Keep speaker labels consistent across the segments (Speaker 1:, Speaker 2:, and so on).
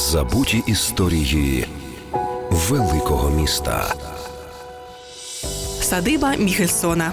Speaker 1: Забуті історії великого міста.
Speaker 2: Садиба Міхельсона.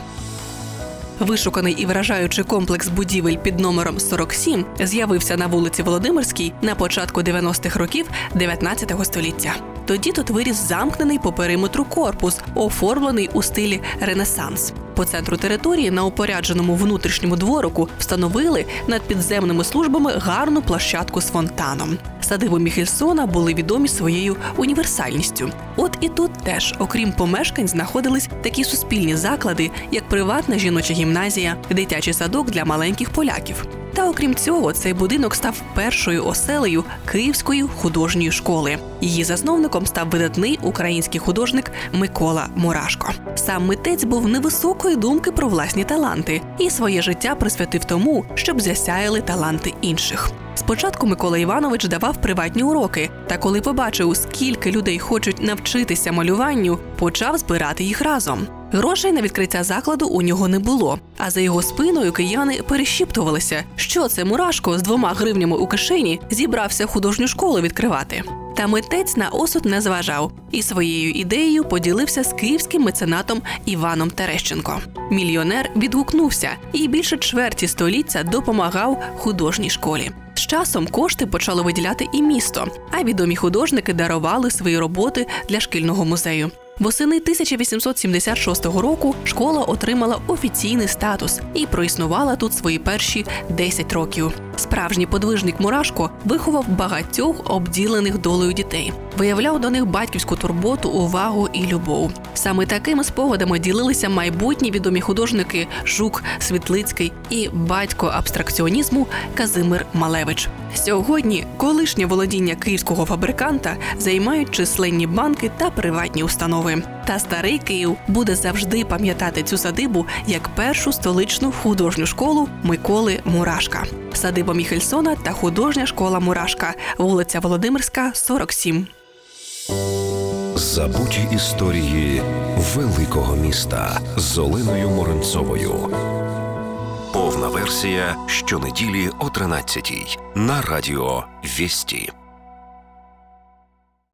Speaker 2: Вишуканий і вражаючий комплекс будівель під номером 47 з'явився на вулиці Володимирській на початку 90-х років 19 століття. Тоді тут виріс замкнений по периметру корпус, оформлений у стилі Ренесанс. По центру території на упорядженому внутрішньому дворику встановили над підземними службами гарну площадку з фонтаном. Садиби Міхельсона були відомі своєю універсальністю. От і тут теж, окрім помешкань, знаходились такі суспільні заклади, як приватна жіноча гімназія, дитячий садок для маленьких поляків. Та окрім цього, цей будинок став першою оселею Київської художньої школи. Її засновником став видатний український художник Микола Мурашко. Сам митець був невисокої думки про власні таланти і своє життя присвятив тому, щоб засяяли таланти інших. Спочатку Микола Іванович давав приватні уроки, та коли побачив, скільки людей хочуть навчитися малюванню, почав збирати їх разом. Грошей на відкриття закладу у нього не було. А за його спиною кияни перешіптувалися, що це мурашко з двома гривнями у кишені зібрався художню школу відкривати. Та митець на осуд не зважав і своєю ідеєю поділився з київським меценатом Іваном Терещенко. Мільйонер відгукнувся і більше чверті століття допомагав художній школі. З часом кошти почало виділяти і місто, а відомі художники дарували свої роботи для шкільного музею. Восени 1876 року школа отримала офіційний статус і проіснувала тут свої перші 10 років. Справжній подвижник Мурашко виховав багатьох обділених долею дітей, виявляв до них батьківську турботу, увагу і любов. Саме такими спогадами ділилися майбутні відомі художники Жук Світлицький і батько абстракціонізму Казимир Малевич. Сьогодні колишнє володіння київського фабриканта займають численні банки та приватні установи. Та старий Київ буде завжди пам'ятати цю садибу як першу столичну художню школу Миколи Мурашка. Садиба Міхельсона та художня школа Мурашка, вулиця Володимирська, 47.
Speaker 1: Забуті історії великого міста з Оленою Моренцовою. Повна версія щонеділі о 13 на радіо Вісті.